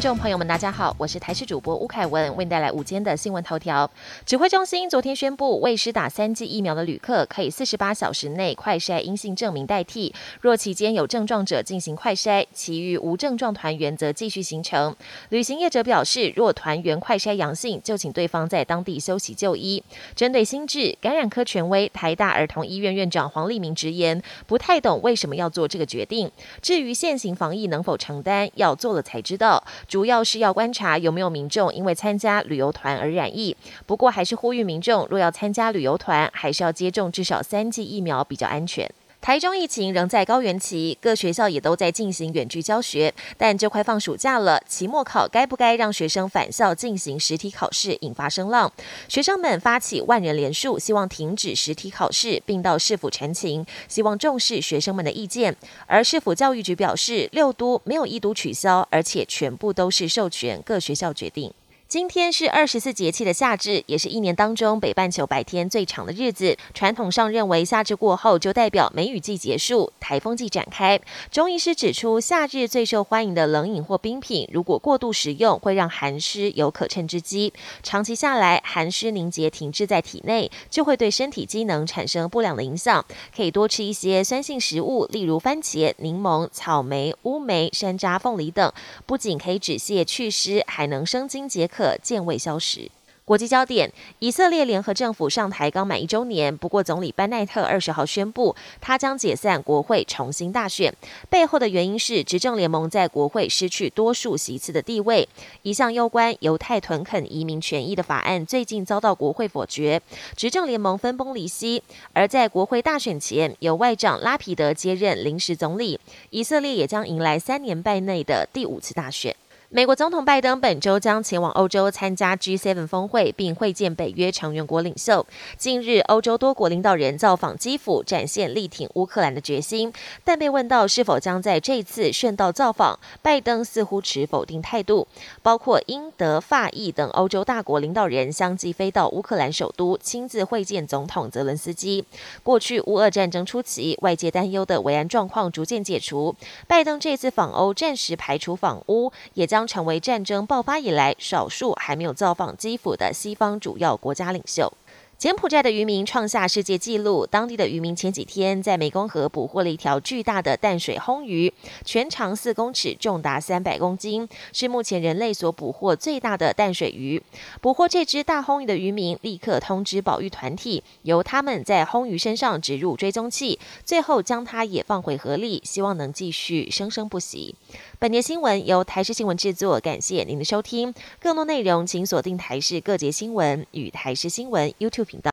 听众朋友们，大家好，我是台视主播吴凯文，为您带来午间的新闻头条。指挥中心昨天宣布，未施打三剂疫苗的旅客可以四十八小时内快筛阴性证明代替，若期间有症状者进行快筛，其余无症状团员则继续行程。旅行业者表示，若团员快筛阳性，就请对方在当地休息就医。针对新制，感染科权威台大儿童医院院长黄立明直言，不太懂为什么要做这个决定。至于现行防疫能否承担，要做了才知道。主要是要观察有没有民众因为参加旅游团而染疫。不过还是呼吁民众，若要参加旅游团，还是要接种至少三剂疫苗比较安全。台中疫情仍在高原期，各学校也都在进行远距教学。但就快放暑假了，期末考该不该让学生返校进行实体考试，引发声浪。学生们发起万人联署，希望停止实体考试，并到市府陈情，希望重视学生们的意见。而市府教育局表示，六都没有一都取消，而且全部都是授权各学校决定。今天是二十四节气的夏至，也是一年当中北半球白天最长的日子。传统上认为，夏至过后就代表梅雨季结束，台风季展开。中医师指出，夏日最受欢迎的冷饮或冰品，如果过度食用，会让寒湿有可乘之机。长期下来，寒湿凝结停滞在体内，就会对身体机能产生不良的影响。可以多吃一些酸性食物，例如番茄、柠檬、草莓、乌梅、山楂、凤梨等，不仅可以止泻祛湿，还能生津解渴。可见未消失。国际焦点：以色列联合政府上台刚满一周年，不过总理班奈特二十号宣布，他将解散国会，重新大选。背后的原因是执政联盟在国会失去多数席次的地位。一项攸关犹太屯垦移民权益的法案最近遭到国会否决，执政联盟分崩离析。而在国会大选前，由外长拉皮德接任临时总理，以色列也将迎来三年半内的第五次大选。美国总统拜登本周将前往欧洲参加 G7 峰会，并会见北约成员国领袖。近日，欧洲多国领导人造访基辅，展现力挺乌克兰的决心。但被问到是否将在这次顺道造访，拜登似乎持否定态度。包括英、德、法、意等欧洲大国领导人相继飞到乌克兰首都，亲自会见总统泽伦斯基。过去乌俄战争初期，外界担忧的维安状况逐渐解除，拜登这次访欧暂时排除访乌，也将。将成为战争爆发以来少数还没有造访基辅的西方主要国家领袖。柬埔寨的渔民创下世界纪录。当地的渔民前几天在湄公河捕获了一条巨大的淡水轰鱼，全长四公尺，重达三百公斤，是目前人类所捕获最大的淡水鱼。捕获这只大轰鱼的渔民立刻通知保育团体，由他们在轰鱼身上植入追踪器，最后将它也放回河里，希望能继续生生不息。本节新闻由台视新闻制作，感谢您的收听。更多内容请锁定台视各节新闻与台视新闻 YouTube。